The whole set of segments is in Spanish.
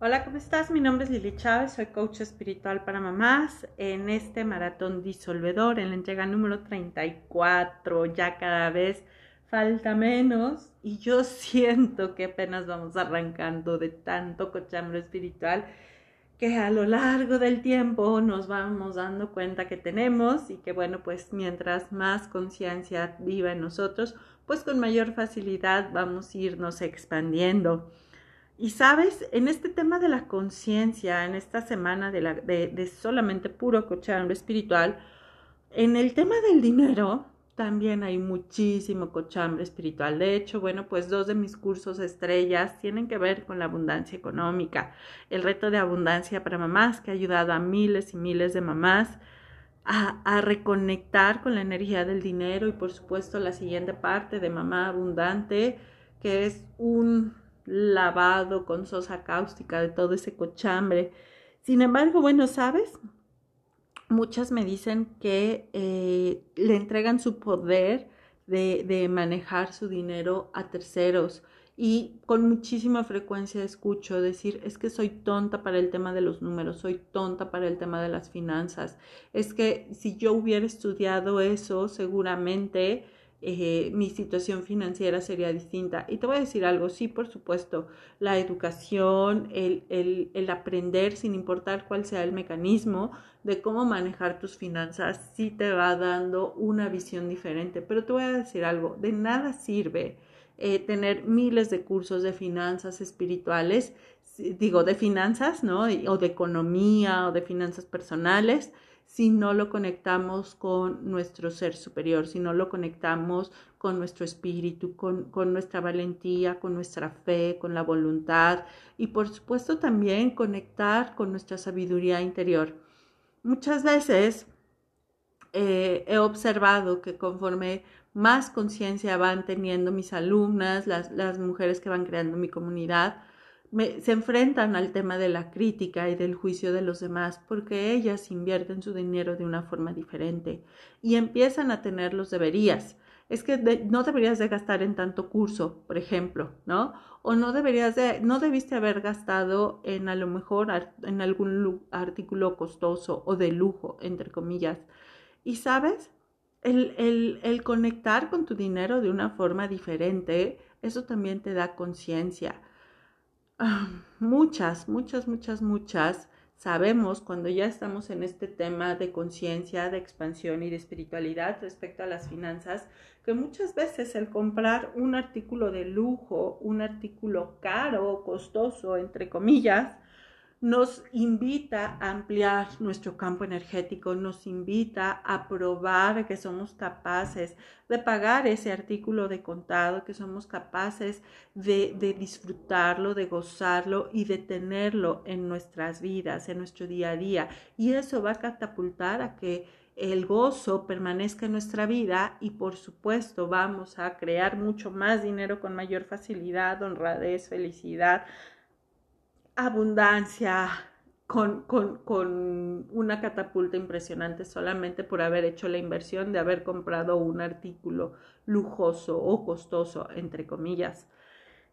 Hola, ¿cómo estás? Mi nombre es Lili Chávez, soy coach espiritual para mamás en este maratón disolvedor, en la entrega número 34, ya cada vez falta menos y yo siento que apenas vamos arrancando de tanto cochambre espiritual que a lo largo del tiempo nos vamos dando cuenta que tenemos y que bueno, pues mientras más conciencia viva en nosotros, pues con mayor facilidad vamos a irnos expandiendo. Y sabes, en este tema de la conciencia, en esta semana de, la, de, solamente puro cochambre espiritual, en el tema del dinero también hay muchísimo cochambre espiritual. De hecho, bueno, pues dos de mis cursos estrellas tienen que ver con la abundancia económica. El reto de abundancia para mamás que ha ayudado a miles y miles de mamás a reconectar con la energía del dinero y por supuesto la siguiente parte de mamá abundante, que es un lavado con sosa cáustica de todo ese cochambre. Sin embargo, bueno, ¿sabes? Muchas me dicen que eh, le entregan su poder de, de manejar su dinero a terceros y con muchísima frecuencia escucho decir, es que soy tonta para el tema de los números, soy tonta para el tema de las finanzas, es que si yo hubiera estudiado eso, seguramente eh, mi situación financiera sería distinta. Y te voy a decir algo, sí, por supuesto, la educación, el, el, el, aprender, sin importar cuál sea el mecanismo de cómo manejar tus finanzas, sí te va dando una visión diferente. Pero te voy a decir algo, de nada sirve eh, tener miles de cursos de finanzas espirituales, digo, de finanzas, ¿no? O de economía o de finanzas personales si no lo conectamos con nuestro ser superior, si no lo conectamos con nuestro espíritu, con, con, nuestra valentía, con nuestra fe, con la voluntad y por supuesto también conectar con nuestra sabiduría interior. Muchas veces eh, he observado que conforme más conciencia van teniendo mis alumnas, las, las mujeres que van creando mi comunidad, se enfrentan al tema de la crítica y del juicio de los demás porque ellas invierten su dinero de una forma diferente y empiezan a tener los deberías. Es que no deberías de gastar en tanto curso, por ejemplo, ¿no? O no deberías de, no debiste haber gastado en a lo mejor en algún artículo costoso o de lujo, entre comillas. Y sabes, el, el, conectar con tu dinero de una forma diferente, eso también te da conciencia muchas, muchas, muchas, muchas. Sabemos cuando ya estamos en este tema de conciencia, de expansión y de espiritualidad respecto a las finanzas, que muchas veces el comprar un artículo de lujo, un artículo caro, costoso, entre comillas, nos invita a ampliar nuestro campo energético, nos invita a probar que somos capaces de pagar ese artículo de contado, que somos capaces de, de, disfrutarlo, de gozarlo y de tenerlo en nuestras vidas, en nuestro día a día. Y eso va a catapultar a que el gozo permanezca en nuestra vida y por supuesto vamos a crear mucho más dinero con mayor facilidad, honradez, felicidad, abundancia, con, con, con, una catapulta impresionante solamente por haber hecho la inversión de haber comprado un artículo lujoso o costoso, entre comillas.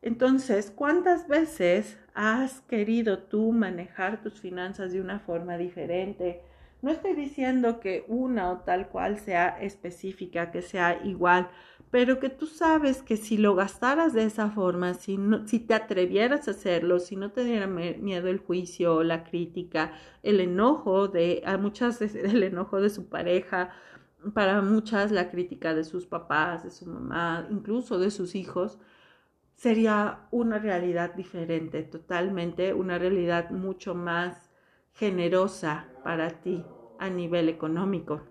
Entonces, ¿cuántas veces has querido tú manejar tus finanzas de una forma diferente? No estoy diciendo que una o tal cual sea específica, que sea igual, pero que tú sabes que si lo gastaras de esa forma, si, no, si te atrevieras a hacerlo, si no te diera miedo el juicio, la crítica, el enojo de, a muchas el enojo de su pareja, para muchas la crítica de sus papás, de su mamá, incluso de sus hijos, sería una realidad diferente, totalmente, una realidad mucho más generosa para ti a nivel económico.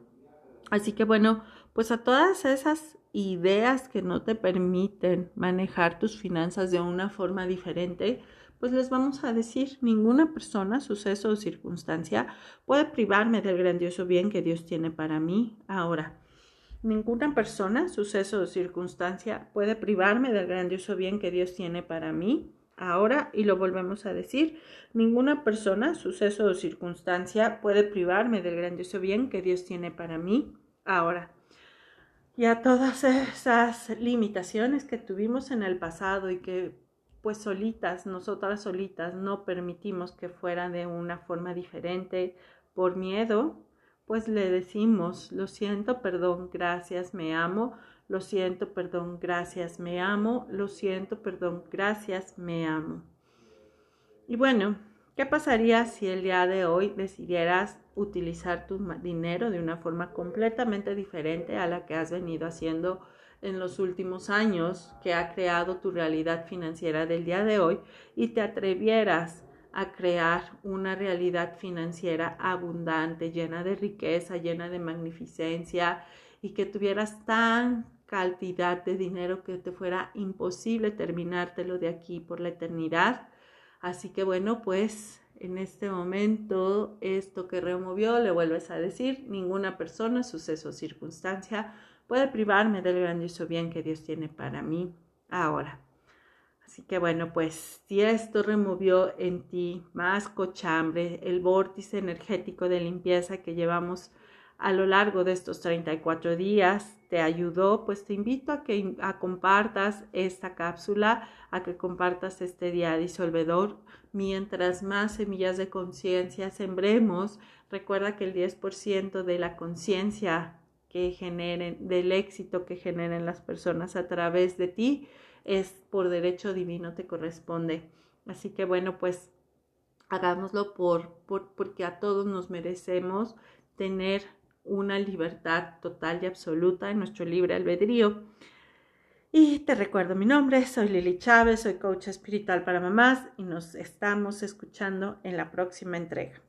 Así que bueno, pues a todas esas ideas que no te permiten manejar tus finanzas de una forma diferente, pues les vamos a decir, ninguna persona, suceso o circunstancia puede privarme del grandioso bien que Dios tiene para mí ahora. Ninguna persona, suceso o circunstancia puede privarme del grandioso bien que Dios tiene para mí ahora y lo volvemos a decir. Ninguna persona, suceso o circunstancia puede privarme del grandioso bien que Dios tiene para mí ahora y a todas esas limitaciones que tuvimos en el pasado y que pues solitas, nosotras solitas, no permitimos que fuera de una forma diferente por miedo, pues le decimos, lo siento, perdón, gracias, me amo, lo siento, perdón, gracias, me amo, lo siento, perdón, gracias, me amo. Y bueno, ¿qué pasaría si el día de hoy decidieras utilizar tu dinero de una forma completamente diferente a la que has venido haciendo en los últimos años que ha creado tu realidad financiera del día de hoy y te atrevieras a crear una realidad financiera abundante, llena de riqueza, llena de magnificencia y que tuvieras tan cantidad de dinero que te fuera imposible terminártelo de aquí por la eternidad. Así que bueno, pues en este momento esto que removió, le vuelves a decir, ninguna persona, suceso o circunstancia puede privarme del grandioso bien que Dios tiene para mí ahora. Así que bueno, pues si esto removió en ti más cochambre, el vórtice energético de limpieza que llevamos a lo largo de estos 34 días te ayudó, pues te invito a que compartas esta cápsula, a que compartas este día disolvedor. Mientras más semillas de conciencia sembremos, recuerda que el 10% de la conciencia que generen, del éxito que generen las personas a través de ti, es por derecho divino te corresponde. Así que bueno, pues hagámoslo por, por, porque a todos nos merecemos tener una libertad total y absoluta en nuestro libre albedrío. Y te recuerdo mi nombre, soy Lili Chávez, soy coach espiritual para mamás y nos estamos escuchando en la próxima entrega.